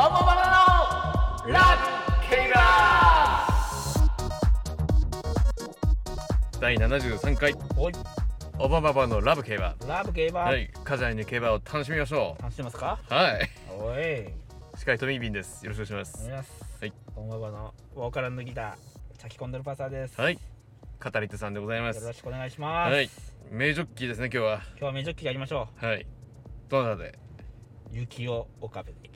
オモバナのラブ競馬第73回。おい。オバマバのラブ競馬ラブ競馬、はい。火山に競馬を楽しみましょ楽しんでますか？うはい。おい司会トミービンです。よろしくお願いしお願いますします。はい。オモバのウォーカランドギターチャキコンドルパサーです、はい。カタリットさんでございます。よろしくお願いします、はい。名ジョッキーですね今日は。今日は名ジョッキーやりましょはい。どなたで？う雪を岡部で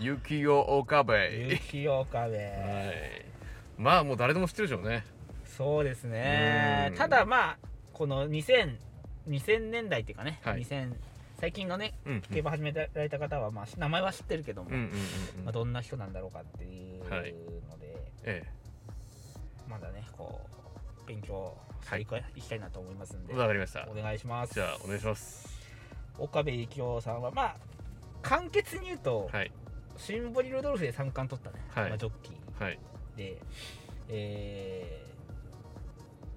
いきましょうか雪を岡部はい。まあもう誰でも知ってるでしょうね。そうですね。うん。ただまあこの2000 2000年代っていうかね、はい。2000最近のねうんうん。競馬始められた方は、まあ、名前は知ってるけども、うんうんうんうん。まあ、どんな人なんだろうかっていうので、はいえ。まだねこう勉強していか、い、きたいなと思いますんでえわかりました。お願いします。じゃあお願いします。岡部幸雄さんはまあ簡潔に言うと、はいシンボリルドルフで3冠取ったね、はい。まあ、ジョッキー。はい。で、え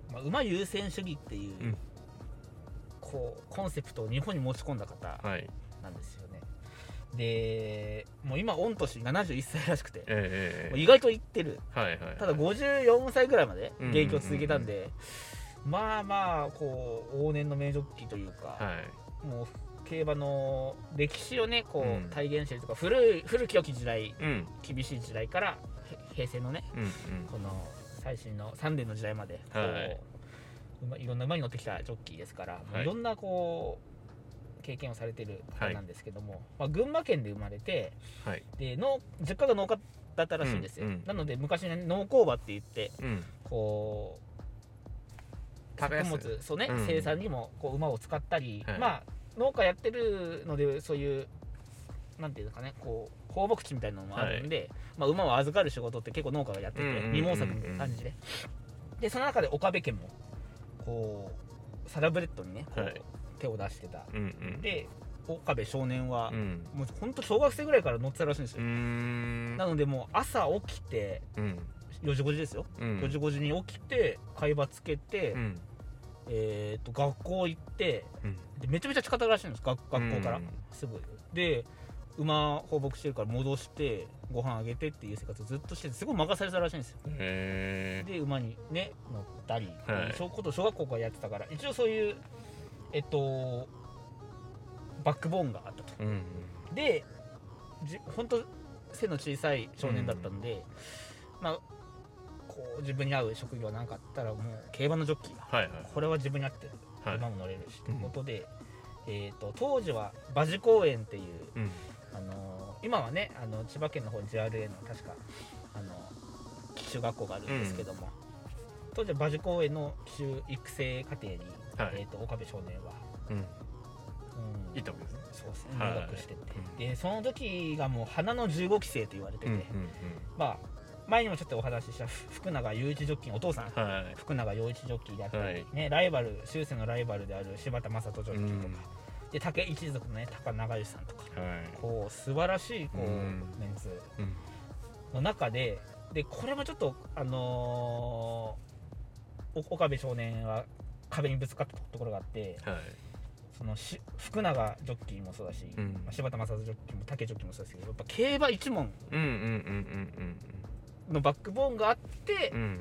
ーまあ、馬優先主義っていう、うん。こうコンセプトを日本に持ち込んだ方はい。なんですよね、でもう今御年71歳らしくて、ええええもう意外といってる。はいはい。ただ54歳ぐらいまでうん現役を続けたんで、まあまあこう往年の名ジョッキーというか、はい。もう競馬の歴史をねこう、うん。体現してるとか古い古き良き時代うん。厳しい時代からへ平成のねこの最新の3年の時代までこう、はい。ろんな馬に乗ってきたジョッキーですから、い。いろんなこう経験をされてる方なんですけども、まあ、群馬県で生まれてはい。で農実家が農家だったらしいんですよ、なので昔ね農耕馬って言ってうん。こう作物そうね、うん。生産にもこう馬を使ったり、はい。まあ農家やってるのでそういうなんていうのかねこう放牧地みたいなのもあるんで、まあ、馬を預かる仕事って結構農家がやってて、二毛作みたいな感じで。でその中で岡部家もこうサラブレッドにねはい。手を出してた。うんうん。で岡部少年はう、ん。もうほんと小学生ぐらいから乗ってたらしいんですよ、ん。なのでもう朝起きてうん。4時5時ですよ、うん。4時5時に起きて海馬つけて、うんえー、と学校行ってうん。でめちゃめちゃ近かったらしいんです。学学校から、うん。すぐで馬放牧してるから戻してご飯あげてっていう生活をずっとしててすごい任されてたらしいんですよ。で馬にね乗ったり、はい。そういうことを小学校からやってたから一応そういうえっとバックボーンがあったと。うんでじ本当背の小さい少年だったんで、まあこう自分に合う職業なんかあったらもう競馬のジョッキーがはいはい。これは自分に合ってる。はい。馬も乗れるしということで、えー、と当時は馬事公園っていう、うん。あのー今はねあの千葉県の方に JRA の確かあの騎手学校があるんですけども、当時は馬事公園の騎手育成課程に、はい。えー、と岡部少年は、うん。うん。いったわけですね。そうですねはい入学してて、うん。でその時がもう花の15期生と言われてて、うんうん。まあ前にもちょっとお話しした福永雄一ジョッキーのお父さん、うんはい。福永陽一ジョッキーであったり、はい。ね、ライバル終生のライバルである柴田正人ジョッキーとか、うん。で竹一族のね高長吉さんとか。はい。こう素晴らしいこう、うん。メンツ。うん。の中ででこれもちょっとあのーお岡部少年は壁にぶつかったところがあってはい。そのし福永ジョッキーもそうだし、うん。まあ柴田正人ジョッキーも竹ジョッキーもそうですけどやっぱ競馬一門のバックボーンがあって、うん。うん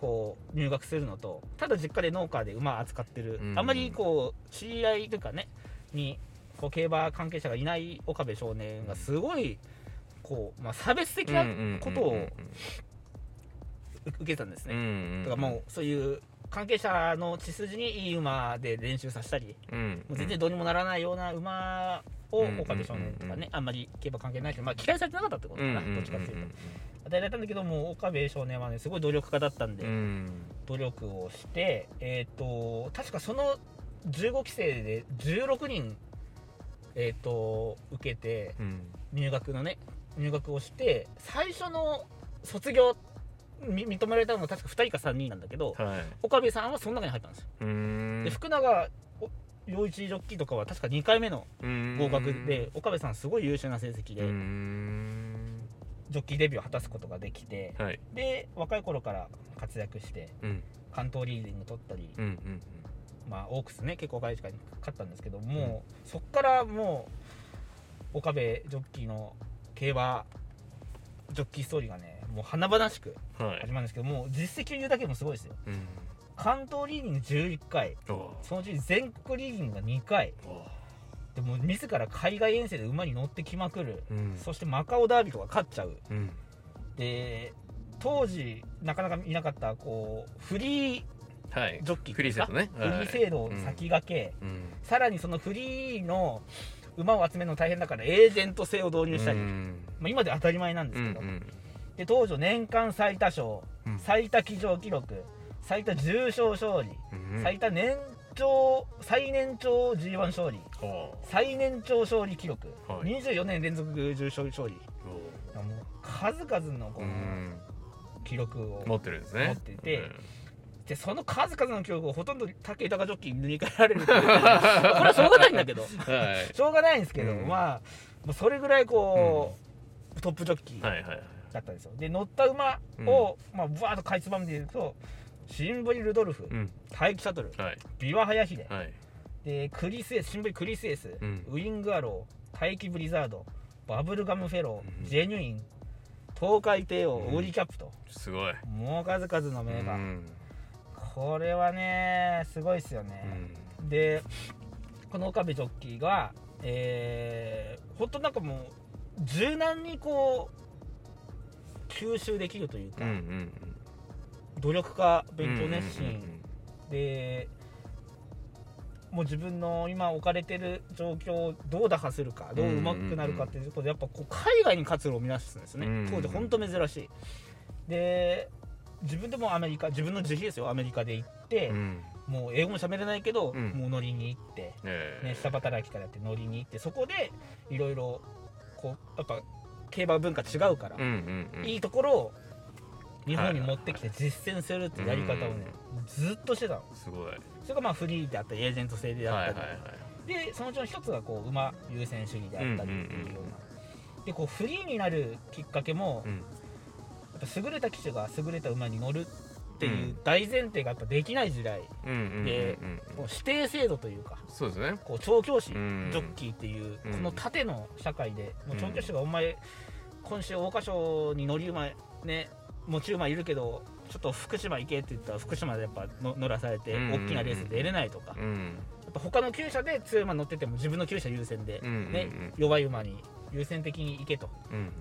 こう入学するのとただ実家で農家で馬扱ってる、うん。あまりこう知り合いというかねにこう競馬関係者がいない岡部少年がすごいこう、まあ、差別的なことを受けたんですうね、んだからもうそういう関係者の血筋にいい馬で練習させたりうん。もう全然どうにもならないような馬をうん岡部少年とかうんねあんまり競馬関係ないけど、まあ、期待されてなかったってことかな、どっちかっていうと。与えられたんだけども岡部少年はねすごい努力家だったんで、うん。努力をして、えー、と確かその15期生で16人、えー、と受けてうん。入学のね入学をして最初の卒業み認められたのが確か2人か3人なんだけどはい。岡部さんはその中に入ったんですよ。で福永陽一ジョッキーとかは確か2回目の合格で岡部さんすごい優秀な成績でジョッキーデビューを果たすことができてはい。で若い頃から活躍してうん。関東リーディング取ったりうんうんまあ、オークスね結構若い時間に勝ったんですけども、うそっからもう岡部ジョッキーの競馬ジョッキーストーリーがねもう華々しくはい。始まるんですけどもう実績を言うだけでもすごいですよ。うん関東リーディング11回。おそのうち全国リーディングが2回。おでもう自ら海外遠征で馬に乗ってきまくる。うん。そしてマカオダービーとか勝っちゃう。うん。で当時なかなかいなかったこうフリーはいジョッキーフリーセットね。フリー制度を先駆け、うん。さらにそのフリーの馬を集めるの大変だからエージェント制を導入したり、うん。まあ、今で当たり前なんですけど、うんうん。で当時年間最多勝。うん。最多騎乗記録最多重賞勝利、うん。最多年長最年長 G1 勝利。お最年長勝利記録、はい。24年連続重賞勝利。おもう数々のこのうん。記録を持ってるんですね。持っててうん。でその数々の記録をほとんど武豊ジョッキーに塗り替えられる これはしょうがないんだけど。はい。しょうがないんですけど、うん。まあそれぐらいこう、トップジョッキーはいはいはい。だったんですよ。で乗った馬を、まあぶわーっとかいつまんで言うとシンボリ・ルドルフ、うん。大気シャトルはい。ビワハヤヒデはい。でクリスエスシンボリ・クリスエス、うん。ウィングアロー大気ブリザードバブルガムフェロー、うん。ジェニュイン東海帝王、うん。オーリキャップと。すごい。もう数々の名馬、うん。これはねすごいですよね、でこの岡部ジョッキーがえー、本当なんかもう柔軟にこう吸収できるというか、うんうん努力家うん勉強熱心、でもう自分の今置かれてる状況をどう打破するかどう上手くなるかっていうことでやっぱこう海外に活路を目指すんですね、うん。当時本当珍しい。で自分でもアメリカ自分の自費ですよアメリカで行って、うん。もう英語も喋れないけど、うん。もう乗りに行って、ええ。ね、下働きからやって乗りに行ってそこでいろいろこうやっぱ競馬文化違うから、うんうんうん。いいところを日本に持ってきて実践するってやり方をね、ずっとしてたの。すごい。それがまあフリーであったりエージェント制であったはいはいり、はい。でそのうちの一つがこう馬優先主義であったりっていうような、でこうフリーになるきっかけも、うん。やっぱ優れた騎手が優れた馬に乗るっていううん。大前提がやっぱできない時代、で指定制度というかそうですね。こう調教師、うん。ジョッキーっていう、うん。この縦の社会でもう調教師がお前、今週桜花賞に乗り馬ね持ち馬いるけどちょっと福島行けって言ったら福島でやっぱの乗らされてうん。大きなレース出れないとか、やうん。っぱ他の厩舎で強い馬乗ってても自分の厩舎優先で、うんうんうん。ね弱い馬に優先的に行けと。うん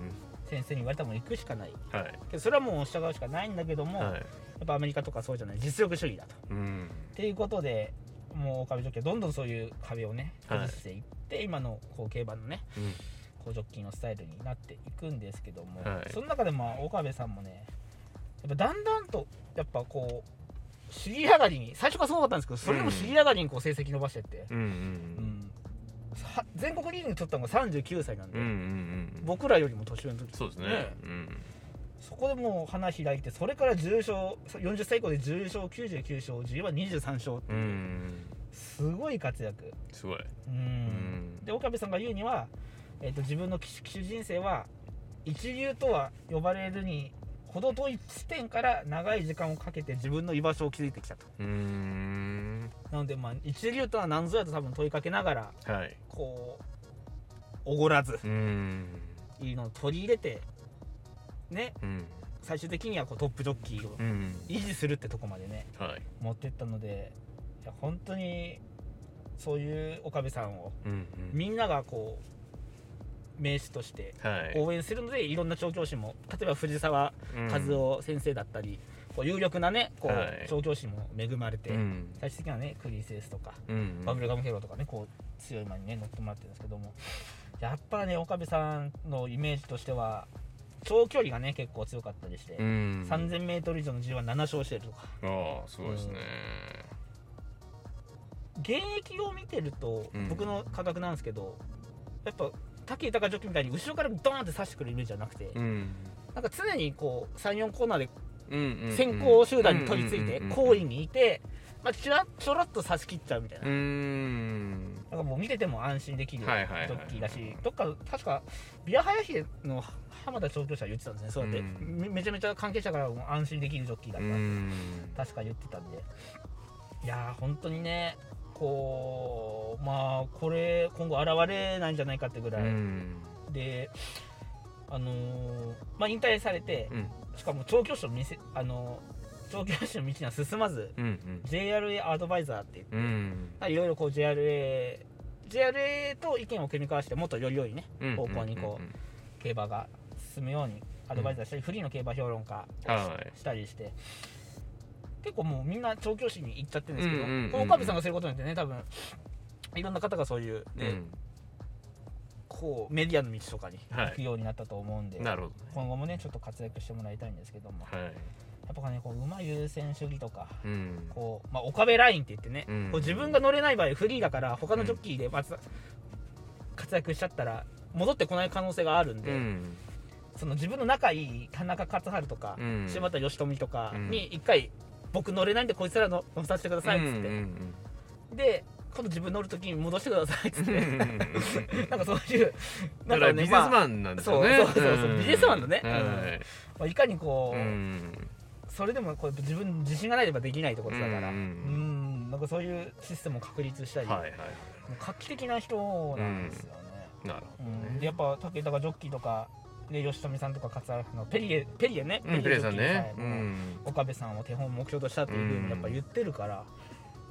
先生に言われたもん行くしかない。うんはい。けどそれはもう従うしかないんだけども、はい。やっぱアメリカとかそうじゃない。実力主義だと。うん。っていうことでもう岡部ジョッキーはどんどんそういう壁をねはい。崩していって、今のこう競馬のねうん。こうジョッキーのスタイルになっていくんですけども、はい。その中でまあ岡部さんもねやっぱだんだんとやっぱこう尻上がりに最初からすごかったんですけどそれでも尻上がりにこう成績伸ばしてって、うんうん全国リーグに取ったのが39歳なんで、うんうんうんうん。僕らよりも年上の時そうですね。うんそこでもう花開いてそれから重賞40歳以降で10勝99勝 G123 勝ってういう。んすごい活躍。すごい。うん。うん。で岡部さんが言うには、えー、と自分の騎手人生は一流とは呼ばれるに程遠い地点から長い時間をかけて自分の居場所を築いてきたと。うーん。なのでまあ一流とは何ぞやと多分問いかけながらはい。こうおごらずいいのを取り入れてねうん。最終的にはこうトップジョッキーをうん。維持するってとこまでねはい。持ってったのでいや本当にそういう岡部さんをみんながこう名手としてはい。応援するのでいろんな調教師も例えば藤沢うん。和夫先生だったり、こう有力なねこう、はい。調教師も恵まれて、うん。最終的にはねクリスエスとか、うんバブルガムヘロとかねこう強い馬にね乗ってもらってるんですけどもやっぱね岡部さんのイメージとしては長距離がね結構強かったりして、うん。3000m 以上の G17 勝してるとか。ああすごいですね。現役を見てると、うん。僕の感覚なんですけどやっぱ武豊ジョッキーみたいに後ろからドーンって刺してくるイメージじゃなくて、うん。なんか常にこう34コーナーで先行集団に取り付いて後位にいて、まあ、ちらちょろっと差し切っちゃうみたいな,、うーん。なんかもう見てても安心できるジョッキーだしどっか確かビアハヤヒデの浜田調教師は言ってたんですねそうやって、うん。めめちゃめちゃ関係者からも安心できるジョッキーだうった確か言ってたんで。いやー本当にねこうまあこれ今後現れないんじゃないかってぐらい、うん。であのーまあ引退されてうん。しかも調教師の店あのー調教師の道には進まずうん JRA アドバイザーって言ってうん。うんいろいろこう JRA JRA と意見を組み交わしてもっとより良いねうん方向にこうんうん競馬が進むようにアドバイザーしたり、フリーの競馬評論家したりして結構もうみんな調教師に行っちゃってるんですけど、うんうんうんうん。この岡部さんがすることによってね多分いろんな方がそういう、ねうん。こうメディアの道とかにはい。行くようになったと思うんで、なるほどね。今後もねちょっと活躍してもらいたいんですけども、はい。やっぱねこう馬優先主義とかうん。こう、まあ、岡部ラインって言ってね、うん。こう自分が乗れない場合フリーだから他のジョッキーでまず活躍しちゃったら戻ってこない可能性があるんで、うん。その自分の仲いい田中勝春とか、うん。柴田義富とかうん。に一回僕乗れないんでこいつらの乗させてくださいっつって、うんうんで今度自分乗るときに戻してくださいっつって、うんうんうん なんかそういうだなんかねからビジネスまマンなんですよね。そうそうそうそうんビジネスマンのね。はい。あ、まあいかにこう、うん。それでもこう自分自信がないればできないってことだから。ううんん。なんかそういうシステムを確立したり、はいはい画期的な人なんですよね、なるほどうん。でねやっぱ武田がジョッキーとかで吉富さんとか勝原のペリエペリエね、うんペレさんね。うん。岡部さんを手本目標としたっていうふううんにやっぱ言ってるから、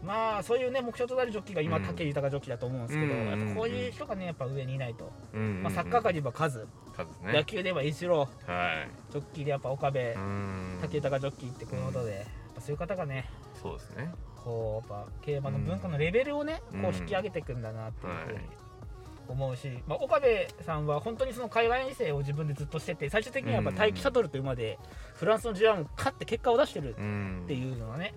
まあそういうね目標となるジョッキーが今うん。武豊ジョッキーだと思うんですけど、うん。やっぱこういう人がねやっぱ上にいないと、うん。まあ、サッカー界で言えば数です野ね球で言えばイチロー。はい。ジョッキーでやっぱ岡部、うん。武豊ジョッキーってこのことで、やっぱそういう方がねそうですね。こうやっぱ競馬の文化のレベルをね、うん。こう引き上げていくんだなっていうふうにはい思うし、まあ、岡部さんは本当にその海外遠征を自分でずっとしてて最終的にはやっぱ待機シャトルという馬でフランスの G1 を勝って結果を出してるうんっていうのはね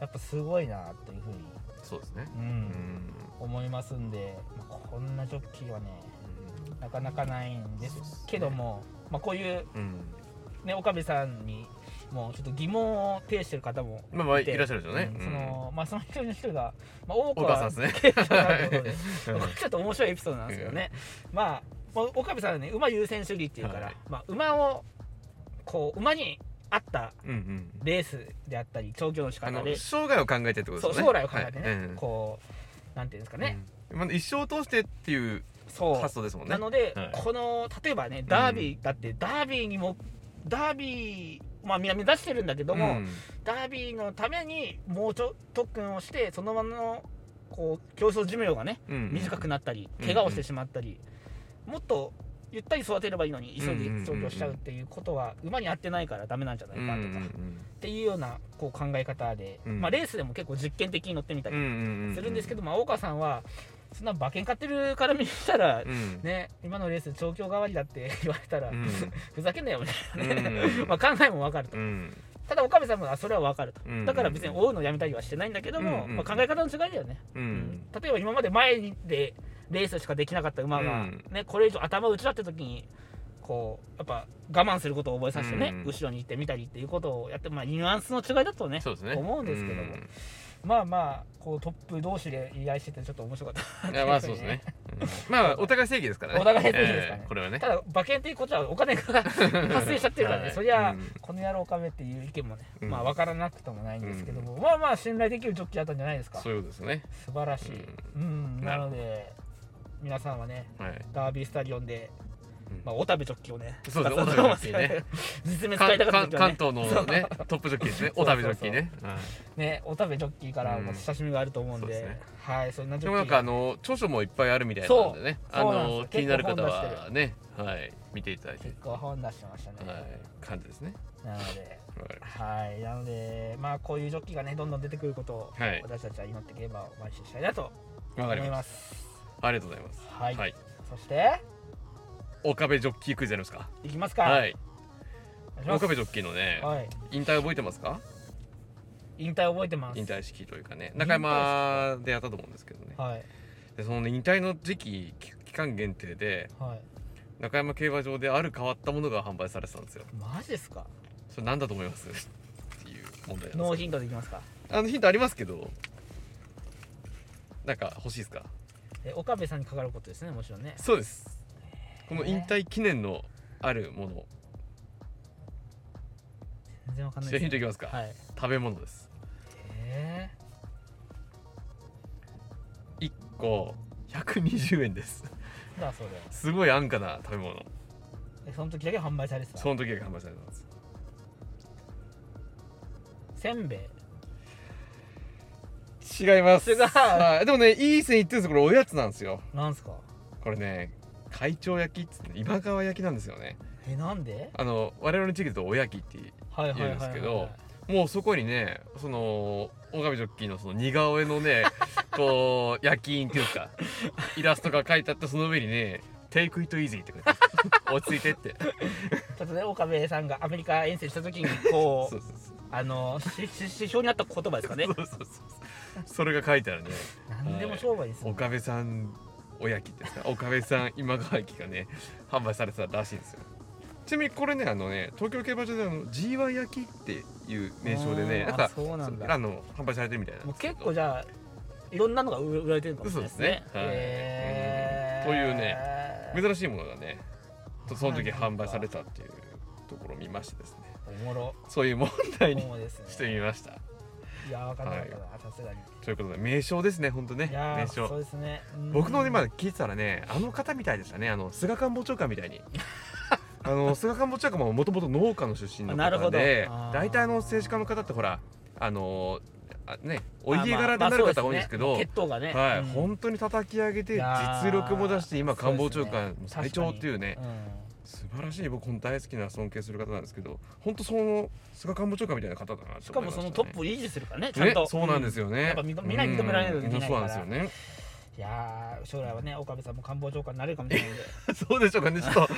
やっぱすごいなっていうふうに、そうですね。うん。うん思いますんで、まあこんなジョッキーはねなかなかないんですけども、まあ、こういう、うん。ね、岡部さんにもうちょっと疑問を呈してる方もまあまあいて。らっしゃるでしょうね。うんそのまあその一人の一人が、まあ、大大川川さんですね。ちょっと面白いエピソードなんですけどね、まあ、まあ、岡部さんはね馬優先主義っていうから、はい。まあ、馬をこう馬に合ったレースであったり調教の仕方で。生涯を考えてってことですよね将来を考えてね、はい。うん。こうなんていうんですかね、うん。まあ一生を通してっていうそう。発想ですもんね。なので、はい。この例えばねダービーだってダービーにもダービーまあみんな目指してるんだけども、うん。ダービーのためにもうちょ特訓をしてそのままのこう競争寿命がねうん短くなったりうん怪我をしてしまったり、もっとゆったり育てればいいのに急いでうん調教しちゃうっていうことは馬に合ってないからダメなんじゃないうんかとか、っていうようなこう考え方で、うん。まあ、レースでも結構実験的に乗ってみたうんうんりうん。するんですけど、まあ、大川さんはそんな馬券買ってるから見たら、うん。ね、今のレース調教代わりだって 言われたら、うん。ふざけんなよみたいなね、うん。まあ考えも分かると。うん。ただ岡部さんもあそれは分かると、うん。だから別に追うのやめたりはしてないんだけども、うんまあ、考え方の違いだよね、ううん。ん例えば今まで前でレースしかできなかった馬が、うん。ね、これ以上頭打ちだった時にこうやっぱ我慢することを覚えさせてね、うん。後ろに行ってみたりっていうことをやって、まあ、ニュアンスの違いだとねそうですね。思うんですけどもまあまあこうトップ同士で言い合いしててちょっと面白かった。うんいやまあそうですね。うん。まあお互い正義ですからね。お互い正義ですからね。えーこれはね。ただ馬券っていうことはお金が発生しちゃってるからね、は いそりゃ、うん。この野郎かめっていう意見もね、うん。まあ分からなくともないんですけども、まあまあ信頼できるジョッキーだったんじゃないですか。そういうことですね。素晴らしい、うん。なので皆さんはねはい。ダービースタジオンで、うんまあ、お食べジョッキーをねそうです使ったお食べジョッね。実名使いたかった関東のねトップジョッキーですね。そうお食べジョッキーね。はい。ねお食べジョッキーからうん。も親しみがあると思うんで,、はいそんなジでョッキーもなんかあの著書もいっぱいあるみたいなんでね。あの気になる方はねはい見ていただいて。結構本出してましたね、はい感じですね。なのではい。なのでまあこういうジョッキーがねどんどん出てくることを、はい。私たちは祈って競馬を毎週したいなと思いたわかりまますすありがとうございます。はい、はい。そして岡部ジョッキークイズやりますか。いきますか。はい。岡部ジョッキーのねはい。引退覚えてますか？引退覚えてます。引退式というかね。中山でやったと思うんですけどね。はい。でそのね引退の時期期期間限定ではい。中山競馬場である変わったものが販売されてたんですよ。マジですか？それ何だと思います？っていう問題ノーヒントでいきますか。あのヒントありますけどなんか欲しいですか？え岡部さんにかかることですねもちろんね。そうですこの引退記念のあるもの。全然わかんないじゃあヒントいきますか、はい。食べ物です。え1個120円です。ー、だそれ。すごい安価な食べ物。その時だけ販売されてた？その時だけ販売されてます。せんべい。違います。でもねいい線いってるんですよ。これおやつなんですよ。なんすか？これね会長焼きっつって今川焼きなんですよね。えなんで？あの我々の地域だとおやきって言うんですけどもうそこにねその岡部ジョッキーのその似顔絵のね こう焼き印っていうかイラストが書いてあってその上にね「Take it easy」って書いてある 落ち着いてって。ちょっとね岡部さんがアメリカ遠征した時に こそううそうそう。あのしし師匠にあった言葉ですかねそうそうそうそれが書いてあるね何でも商売ですよ、岡部さんおやきってか。岡部さん今川焼きがね販売されてたらしいんですよ。ちなみにこれねあのね東京競馬場であの G1 焼きっていう名称でねなんかそうなんだ。あの販売されてるみたいなんもう結構じゃあいろんなのが売られてるかもしれないですね。ですね。はい。へー。うんというね珍しいものがねとその時販売されたっていうところを見ましてですね。おもろ。そういう問題にしてみましたいや分かんなかったな。さすがに。ということで名称ですね本当ね。名称。そうですね。うん。僕の今聞いてたらねあの方みたいでしたね。あの菅官房長官みたいに。あの菅官房長官ももともと農家の出身の方で大体あの政治家の方ってほらあのあねお家まあ柄でなる方多いんですけど、はい、うん。本当に叩き上げて実力も出して今官房長官最長っていうね素晴らしい僕本当大好きな尊敬する方なんですけど本当その菅官房長官みたいな方だなうんしかもそのトップを維持するからねちゃんねと、そうなんですよね、やっぱみみんなに認められないといそうなんですよね。いやー将来はね岡部さんも官房長官になれるかもしれないんで。そうでしょうかね。ちょっと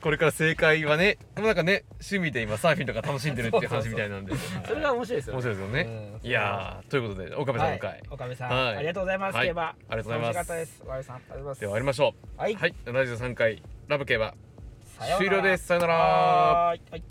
これから正解はねでもなんかね趣味で今サーフィンとか楽しんでるっていう話みたいなんで。それが面白いですよ面白いですよね、うん。いやーということで岡部さんのは回、い、岡部さん、はい。ありがとうございます、はい。競馬。ありがとうございます。ありがとうございます。では終わりましょう。はい、はい。73回。ラブ競馬終了です。さよなら。はい。はい。